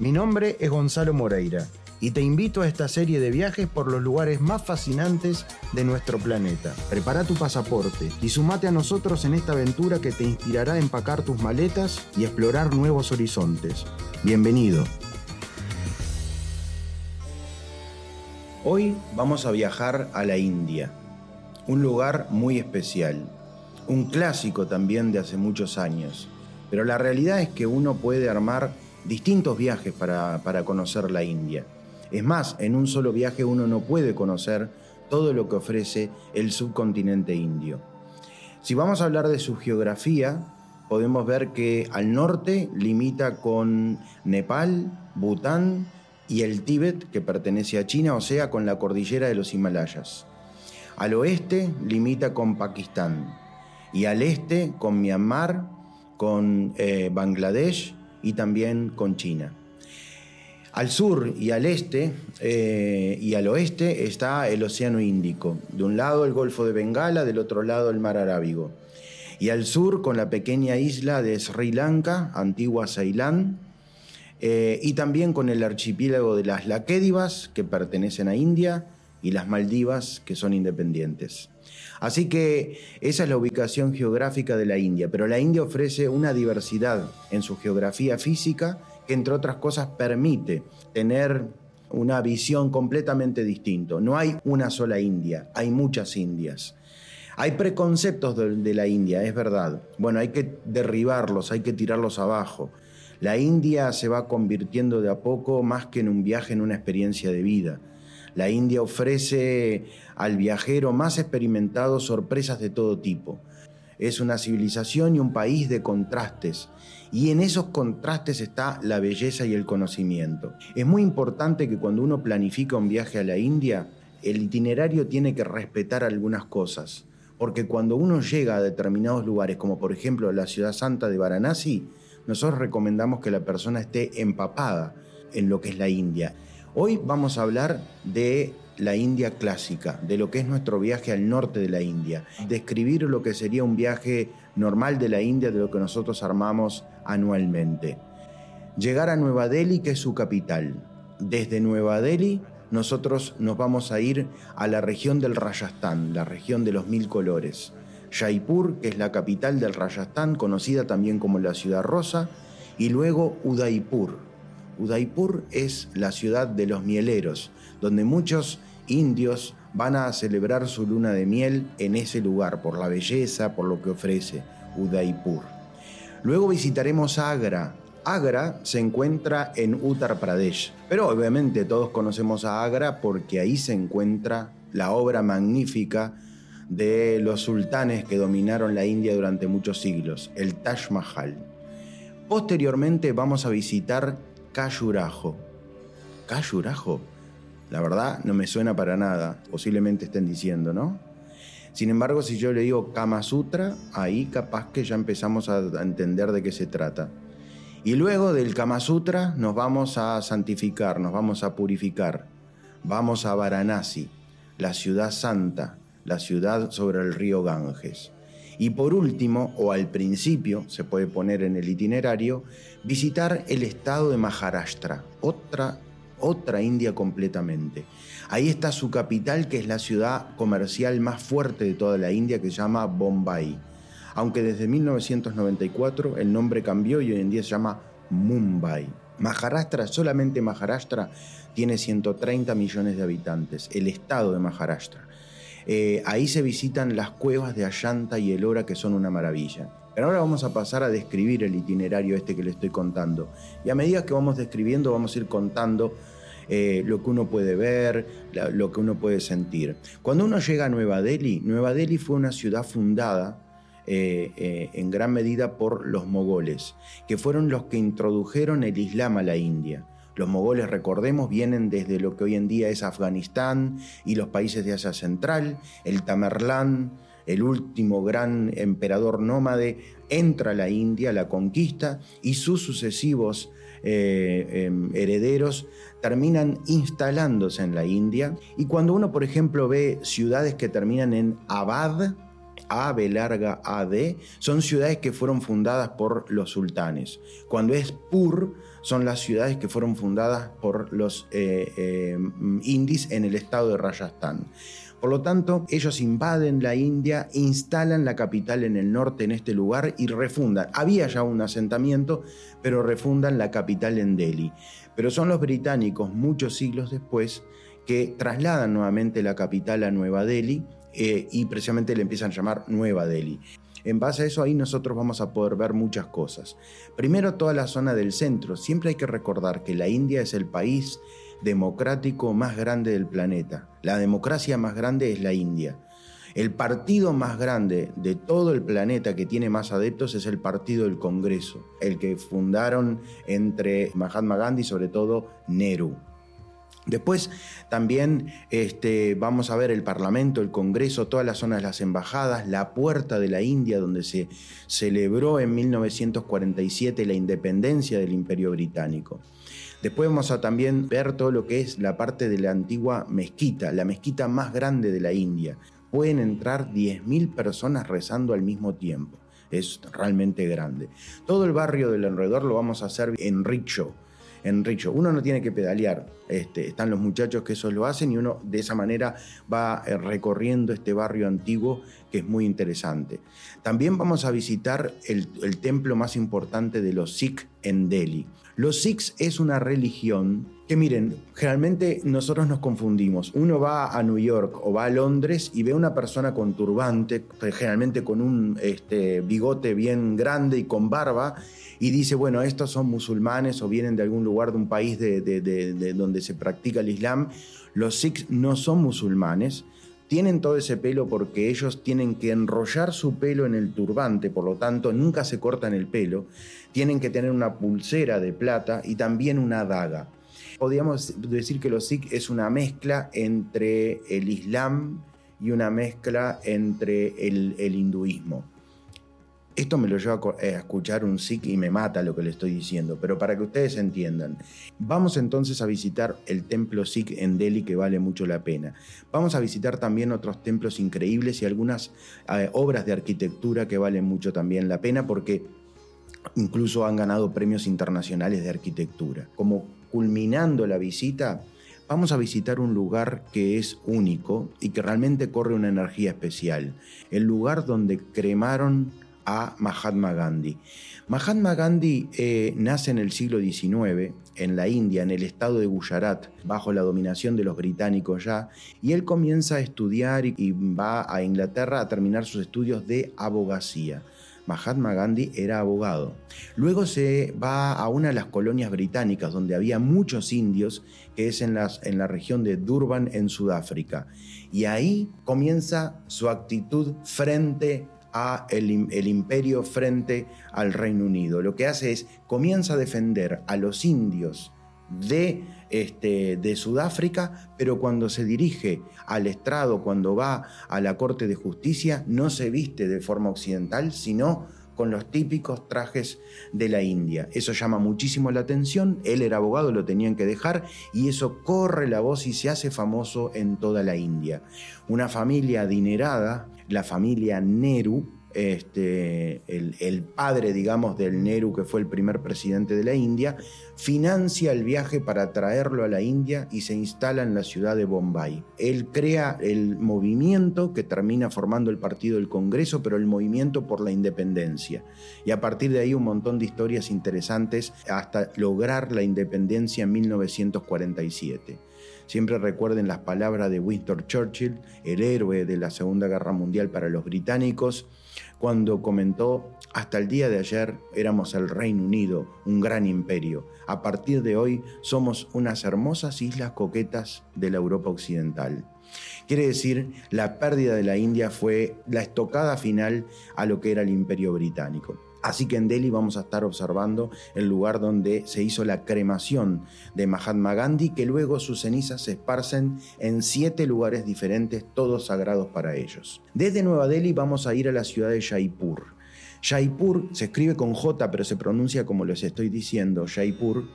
Mi nombre es Gonzalo Moreira y te invito a esta serie de viajes por los lugares más fascinantes de nuestro planeta. Prepara tu pasaporte y sumate a nosotros en esta aventura que te inspirará a empacar tus maletas y explorar nuevos horizontes. Bienvenido. Hoy vamos a viajar a la India, un lugar muy especial, un clásico también de hace muchos años, pero la realidad es que uno puede armar distintos viajes para, conocer la India. Es más, en un solo viaje uno no puede conocer todo lo que ofrece el subcontinente indio. Si vamos a hablar de su geografía, podemos ver que al norte limita con Nepal, Bután y el Tíbet, que pertenece a China, o sea, con la cordillera de los Himalayas. Al oeste limita con Pakistán y al este con Myanmar, con eh, Bangladesh y también con China. Al sur y al este eh, y al oeste está el Océano Índico. De un lado el Golfo de Bengala, del otro lado el Mar Arábigo. Y al sur con la pequeña isla de Sri Lanka, antigua Ceilán, eh, y también con el archipiélago de las Laquédivas, que pertenecen a India, y las Maldivas, que son independientes. Así que esa es la ubicación geográfica de la India, pero la India ofrece una diversidad en su geografía física que entre otras cosas permite tener una visión completamente distinta. No hay una sola India, hay muchas Indias. Hay preconceptos de, la India, es verdad. Bueno, hay que derribarlos, hay que tirarlos abajo. La India se va convirtiendo de a poco más que en un viaje, en una experiencia de vida. La India ofrece al viajero más experimentado sorpresas de todo tipo. Es una civilización y un país de contrastes, y en esos contrastes está la belleza y el conocimiento. Es muy importante que cuando uno planifica un viaje a la India, el itinerario tiene que respetar algunas cosas, porque cuando uno llega a determinados lugares, como por ejemplo la ciudad santa de Varanasi, nosotros recomendamos que la persona esté empapada en lo que es la India. Hoy vamos a hablar de la India clásica, de lo que es nuestro viaje al norte de la India, describir lo que sería un viaje normal de la India, de lo que nosotros armamos anualmente. Llegar a Nueva Delhi, que es su capital. Desde Nueva Delhi nosotros nos vamos a ir a la región del Rajasthan, la región de los mil colores. Jaipur, que es la capital del Rajasthan, conocida también como la ciudad rosa, y luego Udaipur, Udaipur es la ciudad de los mieleros, donde muchos indios van a celebrar su luna de miel en ese lugar, por la belleza, por lo que ofrece Udaipur. Luego visitaremos Agra. Agra se encuentra en Uttar Pradesh, pero obviamente todos conocemos a Agra porque ahí se encuentra la obra magnífica de los sultanes que dominaron la India durante muchos siglos, el Taj Mahal. Posteriormente vamos a visitar Cayurajo. Cayurajo. La verdad no me suena para nada. Posiblemente estén diciendo, ¿no? Sin embargo, si yo le digo Kama Sutra, ahí capaz que ya empezamos a entender de qué se trata. Y luego del Kama Sutra nos vamos a santificar, nos vamos a purificar. Vamos a Varanasi, la ciudad santa, la ciudad sobre el río Ganges. Y por último, o al principio, se puede poner en el itinerario, visitar el estado de Maharashtra, otra, otra India completamente. Ahí está su capital, que es la ciudad comercial más fuerte de toda la India, que se llama Bombay. Aunque desde 1994 el nombre cambió y hoy en día se llama Mumbai. Maharashtra, solamente Maharashtra, tiene 130 millones de habitantes, el estado de Maharashtra. Eh, ahí se visitan las cuevas de Ayanta y Elora, que son una maravilla. Pero ahora vamos a pasar a describir el itinerario este que le estoy contando. Y a medida que vamos describiendo, vamos a ir contando eh, lo que uno puede ver, lo que uno puede sentir. Cuando uno llega a Nueva Delhi, Nueva Delhi fue una ciudad fundada eh, en gran medida por los mogoles, que fueron los que introdujeron el Islam a la India. Los mogoles, recordemos, vienen desde lo que hoy en día es Afganistán y los países de Asia Central. El Tamerlán, el último gran emperador nómade, entra a la India, la conquista y sus sucesivos eh, em, herederos terminan instalándose en la India. Y cuando uno, por ejemplo, ve ciudades que terminan en Abad, A, B larga, A, D, son ciudades que fueron fundadas por los sultanes. Cuando es Pur, son las ciudades que fueron fundadas por los eh, eh, en el estado de Rajasthan. Por lo tanto, ellos invaden la India, instalan la capital en el norte, en este lugar, y refundan. Había ya un asentamiento, pero refundan la capital en Delhi. Pero son los británicos, muchos siglos después, que trasladan nuevamente la capital a Nueva Delhi eh, y precisamente le empiezan a llamar Nueva Delhi. En base a eso ahí nosotros vamos a poder ver muchas cosas. Primero toda la zona del centro. Siempre hay que recordar que la India es el país democrático más grande del planeta. La democracia más grande es la India. El partido más grande de todo el planeta que tiene más adeptos es el Partido del Congreso, el que fundaron entre Mahatma Gandhi y sobre todo Nehru. Después también este, vamos a ver el Parlamento, el Congreso, todas las zonas de las embajadas, la puerta de la India donde se celebró en 1947 la independencia del Imperio Británico. Después vamos a también ver todo lo que es la parte de la antigua mezquita, la mezquita más grande de la India. Pueden entrar 10.000 personas rezando al mismo tiempo. Es realmente grande. Todo el barrio del alrededor lo vamos a hacer en rickshaw en rickshaw. Uno no tiene que pedalear, este, están los muchachos que eso lo hacen y uno de esa manera va eh, recorriendo este barrio antiguo que es muy interesante. También vamos a visitar el, templo más importante de los Sikh en Delhi. Los Sikhs es una religión que miren, generalmente nosotros nos confundimos. Uno va a New York o va a Londres y ve a una persona con turbante, generalmente con un este, bigote bien grande y con barba, y dice, bueno, estos son musulmanes o vienen de algún lugar de un país de, donde se practica el Islam. Los Sikhs no son musulmanes, tienen todo ese pelo porque ellos tienen que enrollar su pelo en el turbante, por lo tanto nunca se cortan el pelo, tienen que tener una pulsera de plata y también una daga. Podríamos decir que los Sikh es una mezcla entre el Islam y una mezcla entre el hinduismo. Esto me lo lleva a escuchar un Sikh y me mata lo que le estoy diciendo, pero para que ustedes entiendan, vamos entonces a visitar el templo Sikh en Delhi que vale mucho la pena. Vamos a visitar también otros templos increíbles y algunas eh, obras de arquitectura que valen mucho también la pena porque incluso han ganado premios internacionales de arquitectura. Como culminando la visita, vamos a visitar un lugar que es único y que realmente corre una energía especial. El lugar donde cremaron a Mahatma Gandhi. Mahatma Gandhi eh, nace en el siglo XIX en la India, en el estado de Gujarat, bajo la dominación de los británicos ya, y él comienza a estudiar y va a Inglaterra a terminar sus estudios de abogacía. Mahatma Gandhi era abogado. Luego se va a una de las colonias británicas donde había muchos indios, que es en, la región de Durban, en Sudáfrica. Y ahí comienza su actitud frente a el, imperio frente al Reino Unido. Lo que hace es, comienza a defender a los indios de, este, de Sudáfrica, pero cuando se dirige al estrado, cuando va a la Corte de Justicia, no se viste de forma occidental, sino con los típicos trajes de la India. Eso llama muchísimo la atención, él era abogado, lo tenían que dejar y eso corre la voz y se hace famoso en toda la India. Una familia adinerada, la familia Nehru, este, el, padre, digamos, del Nehru, que fue el primer presidente de la India, financia el viaje para traerlo a la India y se instala en la ciudad de Bombay. Él crea el movimiento que termina formando el Partido del Congreso, pero el movimiento por la independencia. Y a partir de ahí un montón de historias interesantes hasta lograr la independencia en 1947. Siempre recuerden las palabras de Winston Churchill, el héroe de la Segunda Guerra Mundial para los británicos, cuando comentó, hasta el día de ayer éramos el Reino Unido, un gran imperio. A partir de hoy somos unas hermosas islas coquetas de la Europa Occidental. Quiere decir, la pérdida de la India fue la estocada final a lo que era el imperio británico. Así que en Delhi vamos a estar observando el lugar donde se hizo la cremación de Mahatma Gandhi, que luego sus cenizas se esparcen en siete lugares diferentes, todos sagrados para ellos. Desde Nueva Delhi vamos a ir a la ciudad de Jaipur. Jaipur se escribe con J, pero se pronuncia como les estoy diciendo. Jaipur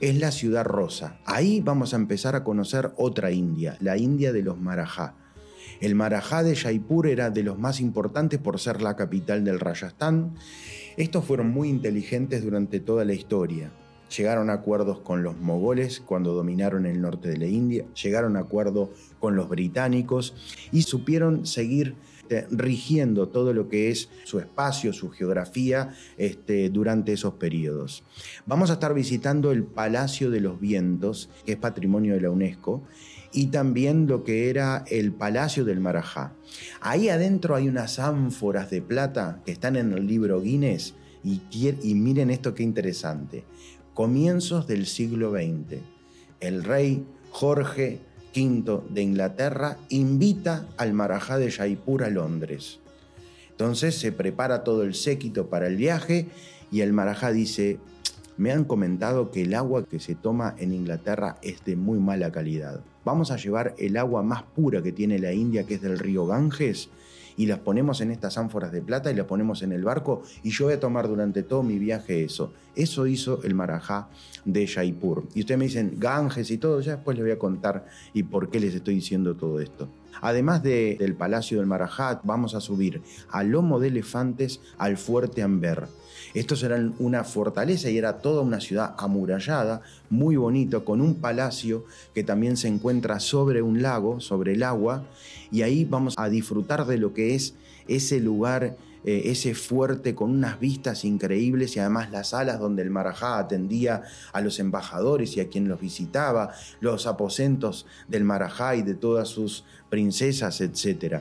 es la ciudad rosa. Ahí vamos a empezar a conocer otra India, la India de los Marajá. El Marajá de Jaipur era de los más importantes por ser la capital del Rajasthan. Estos fueron muy inteligentes durante toda la historia. Llegaron a acuerdos con los mogoles cuando dominaron el norte de la India, llegaron a acuerdo con los británicos y supieron seguir este, rigiendo todo lo que es su espacio, su geografía este, durante esos periodos. Vamos a estar visitando el Palacio de los Vientos, que es patrimonio de la UNESCO, y también lo que era el Palacio del Marajá. Ahí adentro hay unas ánforas de plata que están en el libro Guinness y, y miren esto qué interesante. Comienzos del siglo XX. El rey Jorge V de Inglaterra invita al Marajá de Jaipur a Londres. Entonces se prepara todo el séquito para el viaje y el Marajá dice, me han comentado que el agua que se toma en Inglaterra es de muy mala calidad. Vamos a llevar el agua más pura que tiene la India, que es del río Ganges, y las ponemos en estas ánforas de plata y las ponemos en el barco y yo voy a tomar durante todo mi viaje eso. Eso hizo el Marajá de Jaipur. Y ustedes me dicen Ganges y todo, ya después les voy a contar y por qué les estoy diciendo todo esto. Además del Palacio del Marajá, vamos a subir a lomo de elefantes al Fuerte Amber. Estos eran una fortaleza y era toda una ciudad amurallada, muy bonito, con un palacio que también se encuentra sobre un lago, sobre el agua, y ahí vamos a disfrutar de lo que es ese lugar eh, ese fuerte con unas vistas increíbles y además las salas donde el Marajá atendía a los embajadores y a quien los visitaba, los aposentos del Marajá y de todas sus princesas, etc.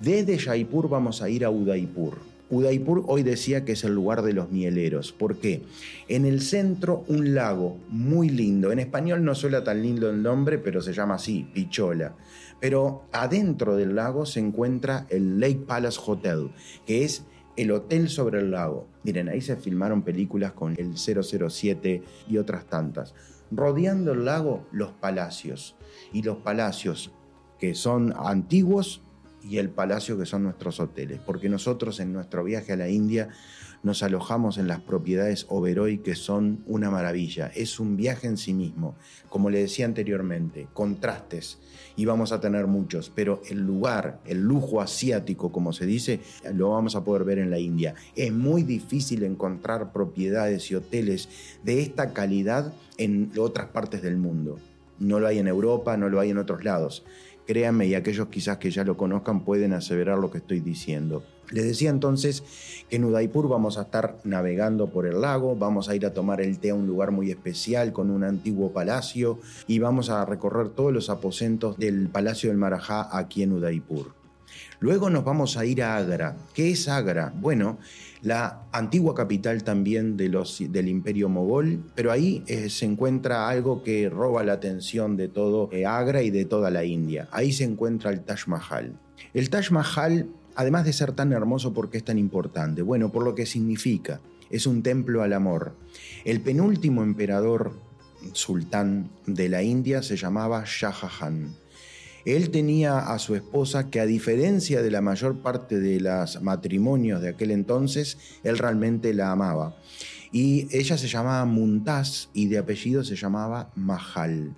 Desde Jaipur vamos a ir a Udaipur. Udaipur hoy decía que es el lugar de los mieleros. ¿Por qué? En el centro un lago muy lindo. En español no suena tan lindo el nombre, pero se llama así, Pichola. Pero adentro del lago se encuentra el Lake Palace Hotel, que es el hotel sobre el lago. Miren, ahí se filmaron películas con el 007 y otras tantas. Rodeando el lago, los palacios. Y los palacios que son antiguos y el palacio que son nuestros hoteles, porque nosotros en nuestro viaje a la India nos alojamos en las propiedades Oberoi que son una maravilla, es un viaje en sí mismo, como le decía anteriormente, contrastes y vamos a tener muchos, pero el lugar, el lujo asiático como se dice, lo vamos a poder ver en la India. Es muy difícil encontrar propiedades y hoteles de esta calidad en otras partes del mundo. No lo hay en Europa, no lo hay en otros lados. Créanme, y aquellos quizás que ya lo conozcan pueden aseverar lo que estoy diciendo. Les decía entonces que en Udaipur vamos a estar navegando por el lago, vamos a ir a tomar el té a un lugar muy especial con un antiguo palacio y vamos a recorrer todos los aposentos del Palacio del Marajá aquí en Udaipur. Luego nos vamos a ir a Agra. ¿Qué es Agra? Bueno, la antigua capital también del imperio mogol, pero ahí eh, se encuentra algo que roba la atención de todo eh, Agra y de toda la India. Ahí se encuentra el Taj Mahal. El Taj Mahal, además de ser tan hermoso, ¿por qué es tan importante? Bueno, por lo que significa. Es un templo al amor. El penúltimo emperador sultán de la India se llamaba Shah Jahan. Él tenía a su esposa que a diferencia de la mayor parte de los matrimonios de aquel entonces, él realmente la amaba. Y ella se llamaba Muntaz y de apellido se llamaba Mahal.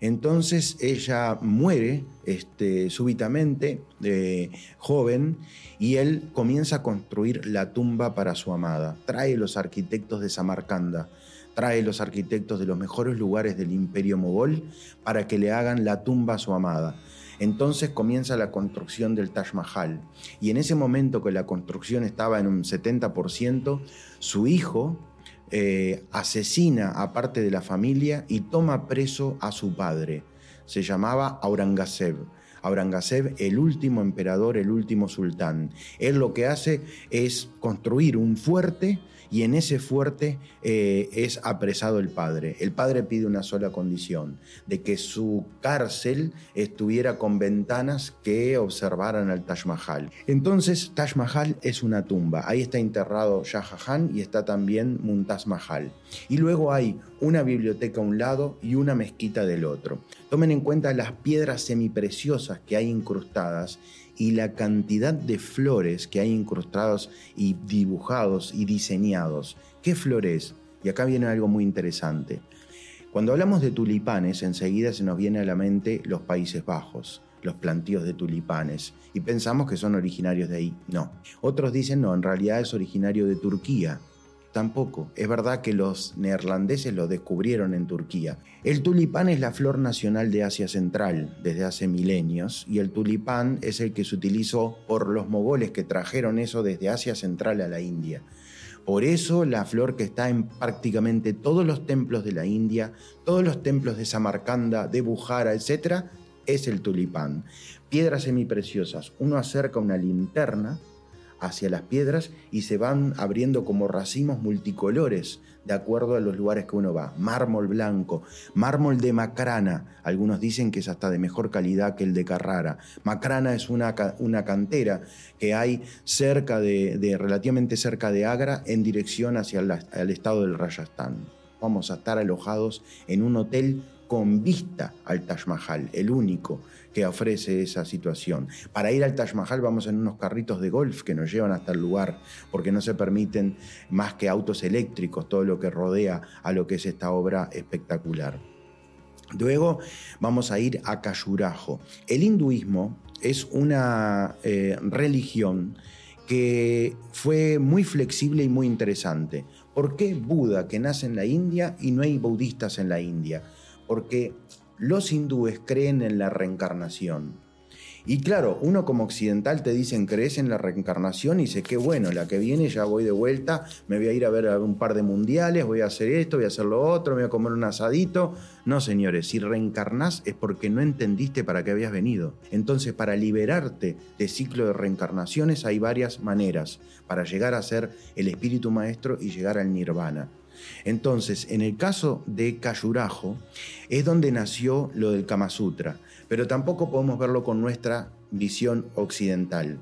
Entonces ella muere este, súbitamente, de joven, y él comienza a construir la tumba para su amada. Trae los arquitectos de Samarcanda trae los arquitectos de los mejores lugares del imperio mogol para que le hagan la tumba a su amada. Entonces comienza la construcción del Taj Mahal. Y en ese momento que la construcción estaba en un 70%, su hijo eh, asesina a parte de la familia y toma preso a su padre. Se llamaba Aurangzeb. Aurangzeb, el último emperador, el último sultán. Él lo que hace es construir un fuerte y en ese fuerte eh, es apresado el padre. El padre pide una sola condición, de que su cárcel estuviera con ventanas que observaran al Taj Mahal. Entonces Taj Mahal es una tumba, ahí está enterrado Shah Jahan y está también Muntaz Mahal. Y luego hay una biblioteca a un lado y una mezquita del otro. Tomen en cuenta las piedras semipreciosas que hay incrustadas y la cantidad de flores que hay incrustados y dibujados y diseñados. ¿Qué flores? Y acá viene algo muy interesante. Cuando hablamos de tulipanes, enseguida se nos viene a la mente los Países Bajos, los plantíos de tulipanes, y pensamos que son originarios de ahí. No. Otros dicen, no, en realidad es originario de Turquía, Tampoco. Es verdad que los neerlandeses lo descubrieron en Turquía. El tulipán es la flor nacional de Asia Central desde hace milenios y el tulipán es el que se utilizó por los mogoles que trajeron eso desde Asia Central a la India. Por eso la flor que está en prácticamente todos los templos de la India, todos los templos de Samarcanda, de Bujara, etc., es el tulipán. Piedras semipreciosas. Uno acerca una linterna hacia las piedras y se van abriendo como racimos multicolores de acuerdo a los lugares que uno va. Mármol blanco, mármol de Macrana, algunos dicen que es hasta de mejor calidad que el de Carrara. Macrana es una, una cantera que hay cerca de, relativamente cerca de Agra en dirección hacia el, estado del Rajasthan. Vamos a estar alojados en un hotel con vista al Taj Mahal, el único que ofrece esa situación. Para ir al Taj Mahal vamos en unos carritos de golf que nos llevan hasta el lugar, porque no se permiten más que autos eléctricos, todo lo que rodea a lo que es esta obra espectacular. Luego vamos a ir a Kayurajo. El hinduismo es una eh, religión que fue muy flexible y muy interesante. ¿Por qué Buda, que nace en la India, y no hay budistas en la India? Porque los hindúes creen en la reencarnación. Y claro, uno como occidental te dicen, crees en la reencarnación y sé que bueno, la que viene ya voy de vuelta, me voy a ir a ver un par de mundiales, voy a hacer esto, voy a hacer lo otro, voy a comer un asadito. No, señores, si reencarnás es porque no entendiste para qué habías venido. Entonces, para liberarte de ciclo de reencarnaciones hay varias maneras para llegar a ser el espíritu maestro y llegar al nirvana. Entonces, en el caso de Kayurajo, es donde nació lo del Kama Sutra, pero tampoco podemos verlo con nuestra visión occidental.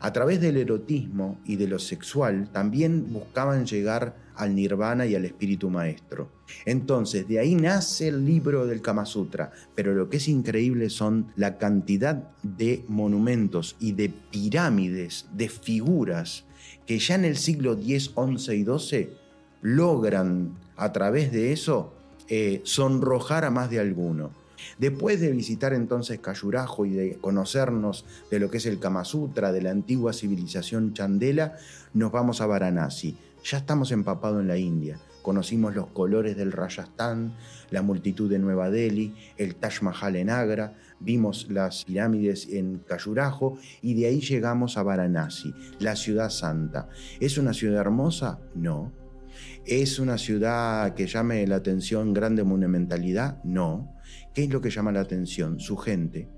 A través del erotismo y de lo sexual también buscaban llegar al nirvana y al espíritu maestro. Entonces, de ahí nace el libro del Kama Sutra, pero lo que es increíble son la cantidad de monumentos y de pirámides, de figuras, que ya en el siglo X, XI y XII logran a través de eso eh, sonrojar a más de alguno. Después de visitar entonces Cayurajo y de conocernos de lo que es el Kama Sutra, de la antigua civilización chandela, nos vamos a Varanasi. Ya estamos empapados en la India. Conocimos los colores del Rajasthan, la multitud de Nueva Delhi, el Taj Mahal en Agra, vimos las pirámides en Cayurajo y de ahí llegamos a Varanasi, la ciudad santa. ¿Es una ciudad hermosa? No ¿Es una ciudad que llame la atención grande monumentalidad? No. ¿Qué es lo que llama la atención? Su gente.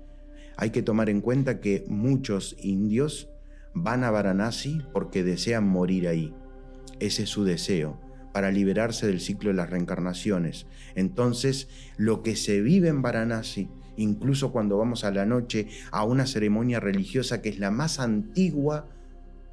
Hay que tomar en cuenta que muchos indios van a Varanasi porque desean morir ahí. Ese es su deseo, para liberarse del ciclo de las reencarnaciones. Entonces, lo que se vive en Varanasi, incluso cuando vamos a la noche a una ceremonia religiosa que es la más antigua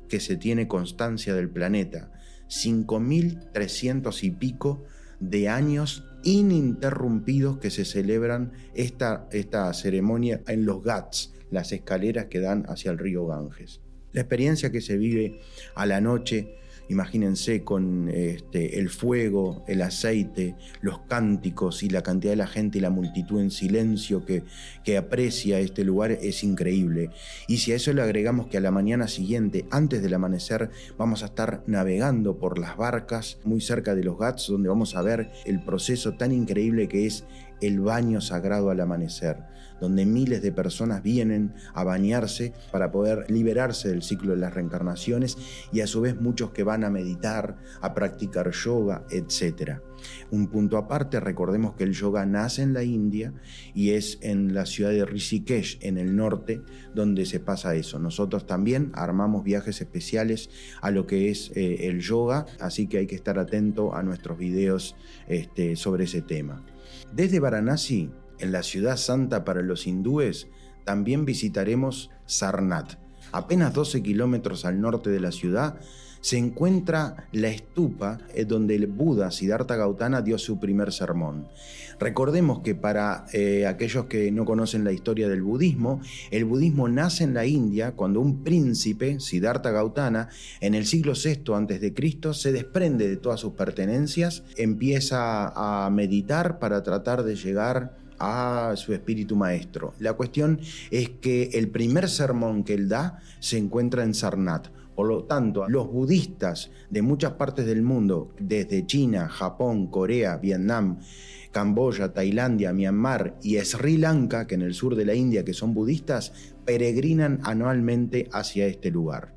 que se tiene constancia del planeta, 5.300 y pico de años ininterrumpidos que se celebran esta, esta ceremonia en los Ghats, las escaleras que dan hacia el río Ganges. La experiencia que se vive a la noche Imagínense con este, el fuego, el aceite, los cánticos y la cantidad de la gente y la multitud en silencio que, que aprecia este lugar es increíble. Y si a eso le agregamos que a la mañana siguiente, antes del amanecer, vamos a estar navegando por las barcas muy cerca de los Ghats, donde vamos a ver el proceso tan increíble que es el baño sagrado al amanecer, donde miles de personas vienen a bañarse para poder liberarse del ciclo de las reencarnaciones y a su vez muchos que van a meditar, a practicar yoga, etc. Un punto aparte, recordemos que el yoga nace en la India y es en la ciudad de Rishikesh, en el norte, donde se pasa eso. Nosotros también armamos viajes especiales a lo que es eh, el yoga, así que hay que estar atento a nuestros videos este, sobre ese tema. Desde Varanasi, en la ciudad santa para los hindúes, también visitaremos Sarnath. Apenas 12 kilómetros al norte de la ciudad, se encuentra la estupa eh, donde el Buda Siddhartha Gautama dio su primer sermón. Recordemos que para eh, aquellos que no conocen la historia del budismo, el budismo nace en la India cuando un príncipe, Siddhartha Gautama, en el siglo VI a.C., se desprende de todas sus pertenencias, empieza a meditar para tratar de llegar a su espíritu maestro. La cuestión es que el primer sermón que él da se encuentra en Sarnath por lo tanto, los budistas de muchas partes del mundo, desde China, Japón, Corea, Vietnam, Camboya, Tailandia, Myanmar y Sri Lanka, que en el sur de la India, que son budistas, peregrinan anualmente hacia este lugar.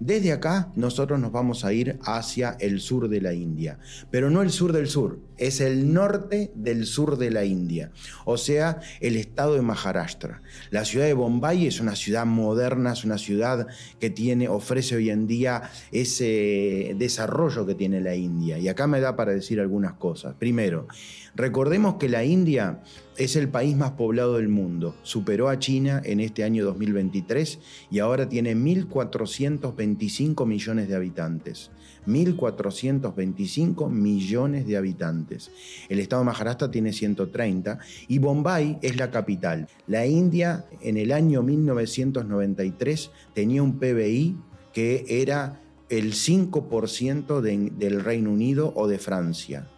Desde acá nosotros nos vamos a ir hacia el sur de la India, pero no el sur del sur, es el norte del sur de la India, o sea, el estado de Maharashtra. La ciudad de Bombay es una ciudad moderna, es una ciudad que tiene, ofrece hoy en día ese desarrollo que tiene la India. Y acá me da para decir algunas cosas. Primero, recordemos que la India es el país más poblado del mundo. Superó a China en este año 2023 y ahora tiene 1.425 millones de habitantes. 1.425 millones de habitantes. El estado de Maharashtra tiene 130 y Bombay es la capital. La India en el año 1993 tenía un PBI que era el 5% del Reino Unido o de Francia.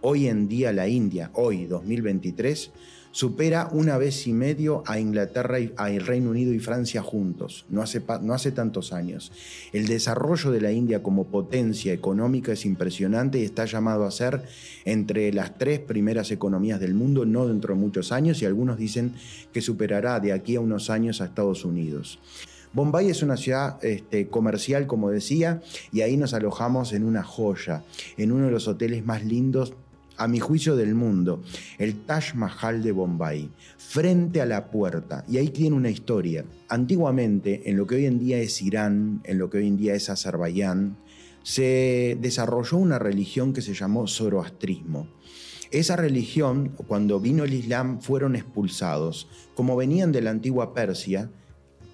Hoy en día la India, hoy 2023, supera una vez y medio a Inglaterra, y, a Reino Unido y Francia juntos, no hace, no hace tantos años. El desarrollo de la India como potencia económica es impresionante y está llamado a ser entre las tres primeras economías del mundo, no dentro de muchos años, y algunos dicen que superará de aquí a unos años a Estados Unidos. Bombay es una ciudad este, comercial, como decía, y ahí nos alojamos en una joya, en uno de los hoteles más lindos a mi juicio, del mundo, el Taj Mahal de Bombay, frente a la puerta. Y ahí tiene una historia. Antiguamente, en lo que hoy en día es Irán, en lo que hoy en día es Azerbaiyán, se desarrolló una religión que se llamó zoroastrismo. Esa religión, cuando vino el Islam, fueron expulsados. Como venían de la antigua Persia,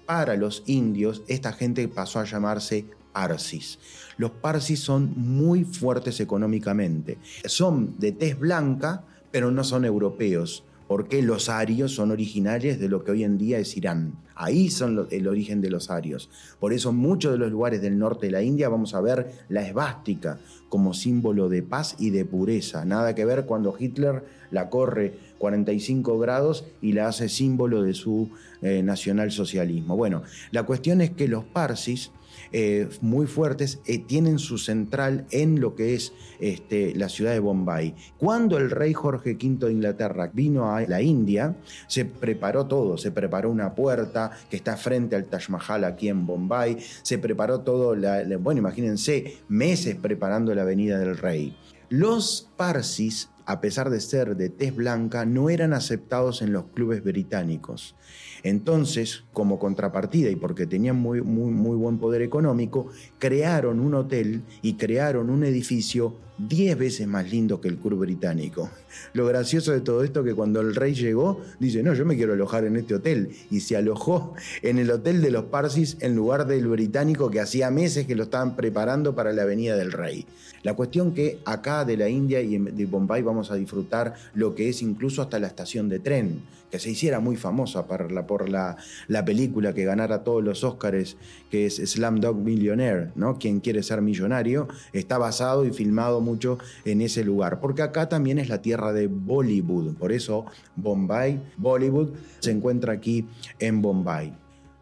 para los indios, esta gente pasó a llamarse Parsis. Los Parsis son muy fuertes económicamente. Son de tez blanca, pero no son europeos, porque los arios son originarios de lo que hoy en día es Irán. Ahí son el origen de los arios. Por eso muchos de los lugares del norte de la India vamos a ver la esvástica como símbolo de paz y de pureza. Nada que ver cuando Hitler la corre 45 grados y la hace símbolo de su eh, nacionalsocialismo. Bueno, la cuestión es que los parsis eh, muy fuertes, eh, tienen su central en lo que es este, la ciudad de Bombay. Cuando el rey Jorge V de Inglaterra vino a la India, se preparó todo, se preparó una puerta que está frente al Taj Mahal aquí en Bombay, se preparó todo, bueno, imagínense, meses preparando la venida del rey. Los parsis a pesar de ser de tez blanca, no eran aceptados en los clubes británicos. Entonces, como contrapartida y porque tenían muy, muy, muy buen poder económico, crearon un hotel y crearon un edificio 10 veces más lindo que el club británico. Lo gracioso de todo esto es que cuando el rey llegó, dice, no, yo me quiero alojar en este hotel. Y se alojó en el hotel de los Parsis en lugar del británico que hacía meses que lo estaban preparando para la venida del rey. La cuestión que acá de la India y de Bombay vamos a disfrutar lo que es incluso hasta la estación de tren, que se hiciera muy famosa por la, por la, la película que ganara todos los Óscares, que es Slam Dog Millionaire, ¿no? Quien quiere ser millonario, está basado y filmado mucho en ese lugar, porque acá también es la tierra de Bollywood, por eso Bombay, Bollywood, se encuentra aquí en Bombay.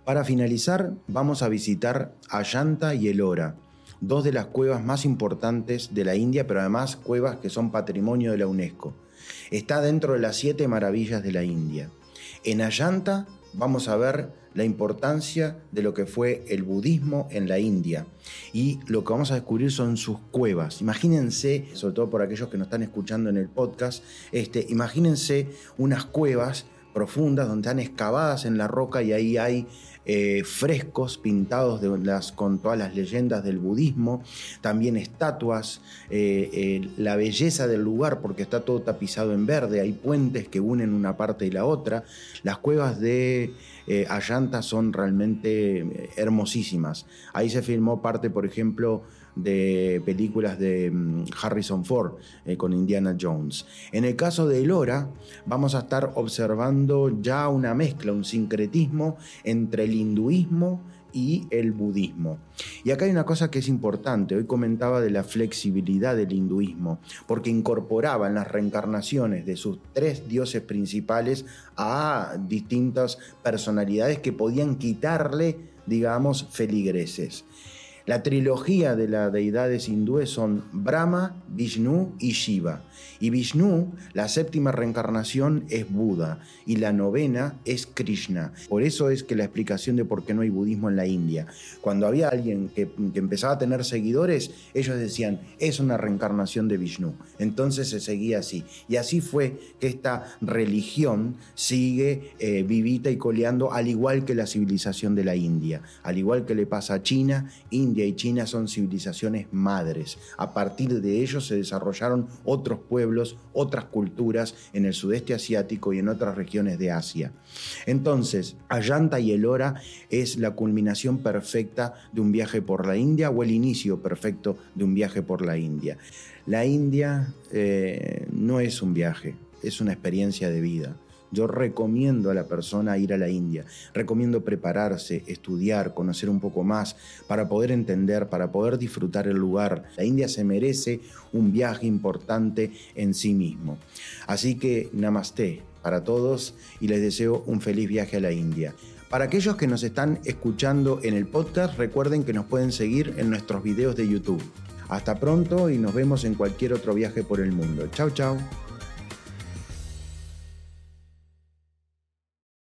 Para finalizar, vamos a visitar Ayanta y Elora, dos de las cuevas más importantes de la India, pero además cuevas que son patrimonio de la UNESCO. Está dentro de las siete maravillas de la India. En Ayanta vamos a ver la importancia de lo que fue el budismo en la India. Y lo que vamos a descubrir son sus cuevas. Imagínense, sobre todo por aquellos que nos están escuchando en el podcast, este, imagínense unas cuevas profundas donde están excavadas en la roca y ahí hay eh, frescos pintados de con todas las leyendas del budismo, también estatuas, eh, eh, la belleza del lugar porque está todo tapizado en verde, hay puentes que unen una parte y la otra, las cuevas de Ayanta son realmente hermosísimas. Ahí se filmó parte, por ejemplo, de películas de mm, Harrison Ford eh, con Indiana Jones. En el caso de Elora, vamos a estar observando ya una mezcla, un sincretismo entre el hinduismo y el budismo. Y acá hay una cosa que es importante, hoy comentaba de la flexibilidad del hinduismo, porque incorporaba en las reencarnaciones de sus tres dioses principales a distintas personalidades que podían quitarle, digamos, feligreses. La trilogía de las deidades hindúes son Brahma, Vishnu y Shiva. Y Vishnu, la séptima reencarnación, es Buda y la novena es Krishna. Por eso es que la explicación de por qué no hay budismo en la India. Cuando había alguien que, empezaba a tener seguidores, ellos decían, es una reencarnación de Vishnu. Entonces se seguía así. Y así fue que esta religión sigue eh, vivita y coleando, al igual que la civilización de la India. Al igual que le pasa a China, India India y China son civilizaciones madres. A partir de ellos se desarrollaron otros pueblos, otras culturas en el sudeste asiático y en otras regiones de Asia. Entonces, Ayanta y Elora es la culminación perfecta de un viaje por la India o el inicio perfecto de un viaje por la India. La India eh, no es un viaje, es una experiencia de vida. Yo recomiendo a la persona ir a la India, recomiendo prepararse, estudiar, conocer un poco más, para poder entender, para poder disfrutar el lugar. La India se merece un viaje importante en sí mismo. Así que namaste para todos y les deseo un feliz viaje a la India. Para aquellos que nos están escuchando en el podcast, recuerden que nos pueden seguir en nuestros videos de YouTube. Hasta pronto y nos vemos en cualquier otro viaje por el mundo. Chao, chao.